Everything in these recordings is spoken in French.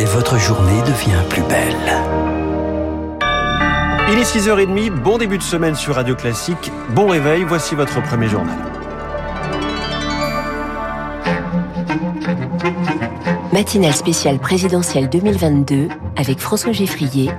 et votre journée devient plus belle. Il est 6h30, bon début de semaine sur Radio Classique, bon réveil, voici votre premier journal. Matinale spéciale présidentielle 2022 avec François Geffrier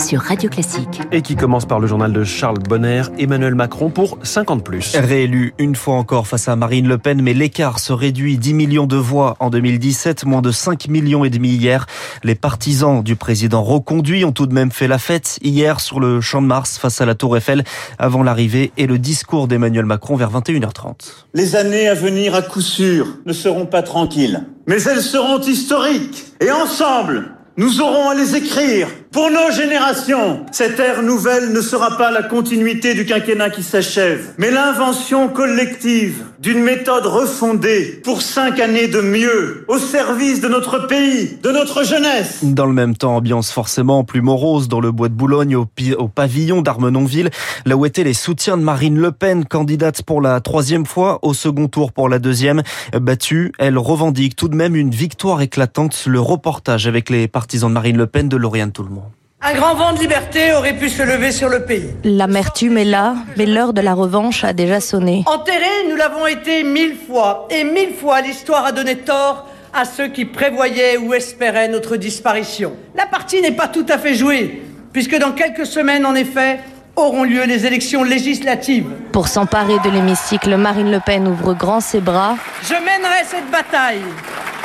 sur Radio Classique. Et qui commence par le journal de Charles Bonner, Emmanuel Macron pour 50 plus. Réélu une fois encore face à Marine Le Pen, mais l'écart se réduit 10 millions de voix en 2017, moins de 5 millions et demi hier. Les partisans du président reconduit ont tout de même fait la fête hier sur le Champ de Mars face à la Tour Eiffel avant l'arrivée et le discours d'Emmanuel Macron vers 21h30. Les années à venir à coup sûr ne seront pas tranquilles, mais elles seront historiques. Et ensemble, nous aurons à les écrire pour nos générations. Cette ère nouvelle ne sera pas la continuité du quinquennat qui s'achève, mais l'invention collective d'une méthode refondée pour cinq années de mieux au service de notre pays, de notre jeunesse. Dans le même temps, ambiance forcément plus morose dans le bois de Boulogne au, pavillon d'Armenonville, là où étaient les soutiens de Marine Le Pen, candidate pour la troisième fois, au second tour pour la deuxième. Battue, elle revendique tout de même une victoire éclatante. Le reportage avec les partisans de Marine Le Pen de Lauriane Tout. Un grand vent de liberté aurait pu se lever sur le pays. L'amertume est là, mais l'heure de la revanche a déjà sonné. Enterrés, nous l'avons été mille fois, et mille fois l'histoire a donné tort à ceux qui prévoyaient ou espéraient notre disparition. La partie n'est pas tout à fait jouée, puisque dans quelques semaines, en effet, auront lieu les élections législatives. Pour s'emparer de l'hémicycle, Marine Le Pen ouvre grand ses bras. Je mènerai cette bataille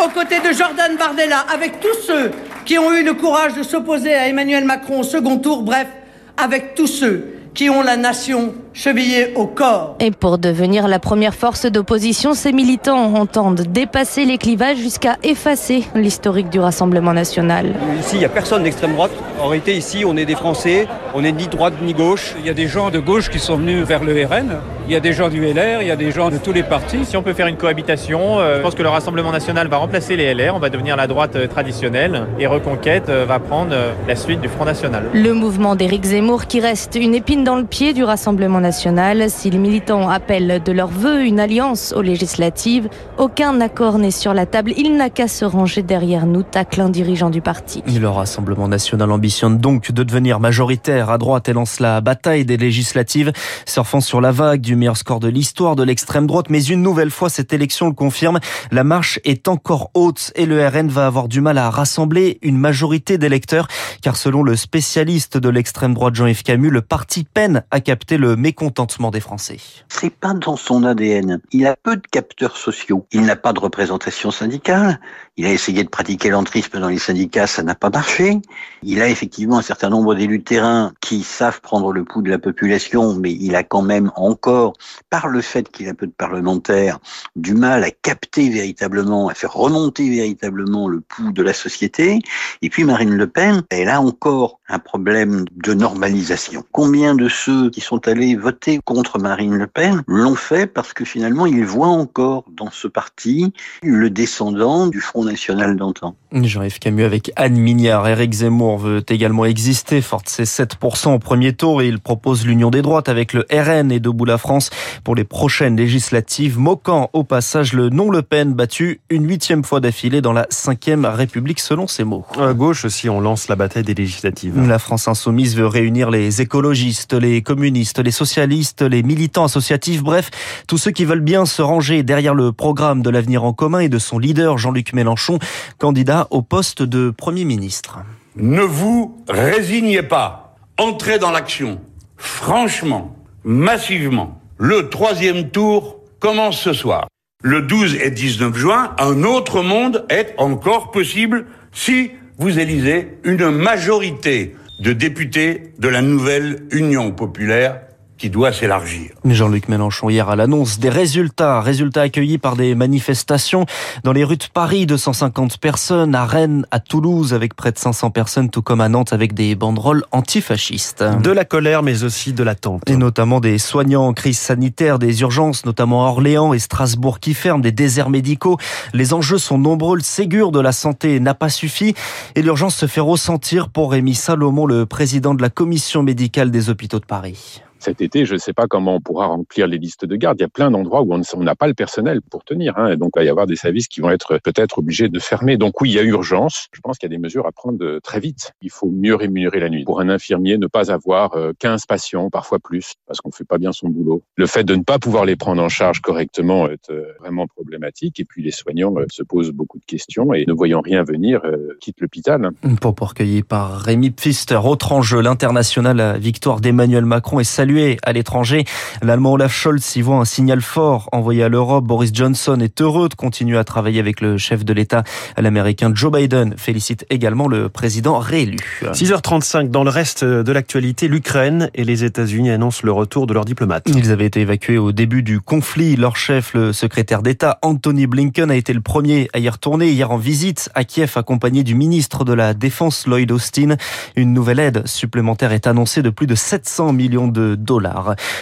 aux côtés de Jordan Bardella, avec tous ceux qui ont eu le courage de s'opposer à Emmanuel Macron au second tour, bref, avec tous ceux qui ont la nation chevillée au corps. Et pour devenir la première force d'opposition, ces militants entendent dépasser les clivages jusqu'à effacer l'historique du Rassemblement national. Ici, il n'y a personne d'extrême droite. En réalité, ici, on est des Français, on n'est ni droite ni gauche. Il y a des gens de gauche qui sont venus vers le RN, il y a des gens du LR, il y a des gens de tous les partis. Si on peut faire une cohabitation, euh, je pense que le Rassemblement national va remplacer les LR, on va devenir la droite euh, traditionnelle et Reconquête euh, va prendre euh, la suite du Front National. Le mouvement d'Éric Zemmour qui reste une épine dans le pied du Rassemblement national. Si les militants appellent de leur vœu une alliance aux législatives, aucun accord n'est sur la table. Il n'a qu'à se ranger derrière nous, tacle un dirigeant du parti. Le Rassemblement national ambitionne donc de devenir majoritaire à droite et lance la bataille des législatives, surfant sur la vague du meilleur score de l'histoire de l'extrême droite. Mais une nouvelle fois, cette élection le confirme, la marche est encore haute et le RN va avoir du mal à rassembler une majorité d'électeurs, car selon le spécialiste de l'extrême droite Jean-Yves Camus, le parti peine à capter le mécontentement des Français. C'est pas dans son ADN. Il a peu de capteurs sociaux. Il n'a pas de représentation syndicale. Il a essayé de pratiquer l'entrisme dans les syndicats, ça n'a pas marché. Il a effectivement un certain nombre d'élus de terrain qui savent prendre le pouls de la population, mais il a quand même encore, par le fait qu'il a peu de parlementaires, du mal à capter véritablement, à faire remonter véritablement le pouls de la société. Et puis Marine Le Pen, elle a encore un problème de normalisation. Combien de ceux qui sont allés voter contre Marine Le Pen l'ont fait parce que finalement ils voient encore dans ce parti le descendant du Front national d'antan. Jean-Yves Camus avec Anne Mignard. Éric Zemmour veut également exister, forte ses 7% au premier tour et il propose l'union des droites avec le RN et Debout la France pour les prochaines législatives, moquant au passage le non-Le Pen battu une huitième fois d'affilée dans la cinquième République selon ses mots. À gauche aussi, on lance la bataille des législatives. La France insoumise veut réunir les écologistes, les communistes, les socialistes, les militants associatifs, bref, tous ceux qui veulent bien se ranger derrière le programme de l'avenir en commun et de son leader Jean-Luc Mélenchon, candidat au poste de Premier ministre. Ne vous résignez pas. Entrez dans l'action. Franchement, massivement. Le troisième tour commence ce soir. Le 12 et 19 juin, un autre monde est encore possible si vous élisez une majorité de députés de la nouvelle Union populaire qui doit s'élargir. Jean-Luc Mélenchon hier à l'annonce des résultats, résultats accueillis par des manifestations dans les rues de Paris, 250 personnes, à Rennes, à Toulouse avec près de 500 personnes, tout comme à Nantes avec des banderoles antifascistes. De la colère mais aussi de l'attente. Et notamment des soignants en crise sanitaire, des urgences, notamment à Orléans et Strasbourg qui ferment, des déserts médicaux. Les enjeux sont nombreux, le Ségur de la santé n'a pas suffi et l'urgence se fait ressentir pour Rémi Salomon, le président de la commission médicale des hôpitaux de Paris. Cet été, je ne sais pas comment on pourra remplir les listes de garde. Il y a plein d'endroits où on n'a pas le personnel pour tenir. Hein. donc, il va y avoir des services qui vont être peut-être obligés de fermer. Donc oui, il y a urgence. Je pense qu'il y a des mesures à prendre très vite. Il faut mieux rémunérer la nuit. Pour un infirmier, ne pas avoir 15 patients, parfois plus, parce qu'on ne fait pas bien son boulot. Le fait de ne pas pouvoir les prendre en charge correctement est vraiment problématique. Et puis les soignants se posent beaucoup de questions et ne voyant rien venir, quittent l'hôpital. Pour recueilli par Rémi Pfister. Autre enjeu, l'international victoire d'Emmanuel Macron est saluée à l'étranger. L'Allemand Olaf Scholz y voit un signal fort envoyé à l'Europe. Boris Johnson est heureux de continuer à travailler avec le chef de l'État. L'Américain Joe Biden félicite également le président réélu. 6h35 dans le reste de l'actualité, l'Ukraine et les États-Unis annoncent le retour de leurs diplomates. Ils avaient été évacués au début du conflit. Leur chef, le secrétaire d'État Anthony Blinken, a été le premier à y retourner hier en visite à Kiev accompagné du ministre de la Défense Lloyd Austin. Une nouvelle aide supplémentaire est annoncée de plus de 700 millions de dollars.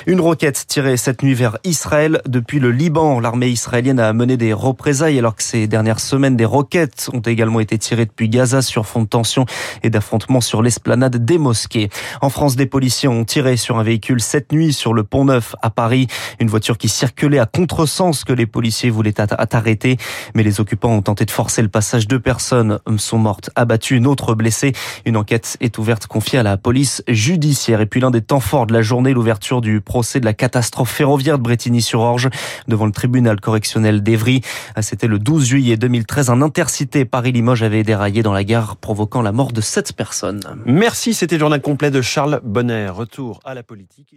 Une roquette tirée cette nuit vers Israël. Depuis le Liban, l'armée israélienne a mené des représailles alors que ces dernières semaines, des roquettes ont également été tirées depuis Gaza sur fond de tension et d'affrontements sur l'esplanade des mosquées. En France, des policiers ont tiré sur un véhicule cette nuit sur le pont Neuf à Paris. Une voiture qui circulait à contresens que les policiers voulaient arrêter. Mais les occupants ont tenté de forcer le passage. Deux personnes sont mortes abattues, une autre blessée. Une enquête est ouverte confiée à la police judiciaire. Et puis l'un des temps forts de la l'ouverture du procès de la catastrophe ferroviaire de Bretigny-sur-Orge devant le tribunal correctionnel d'Evry. C'était le 12 juillet 2013. Un intercité Paris-Limoges avait déraillé dans la gare, provoquant la mort de sept personnes. Merci, c'était le journal complet de Charles Bonner. Retour à la politique.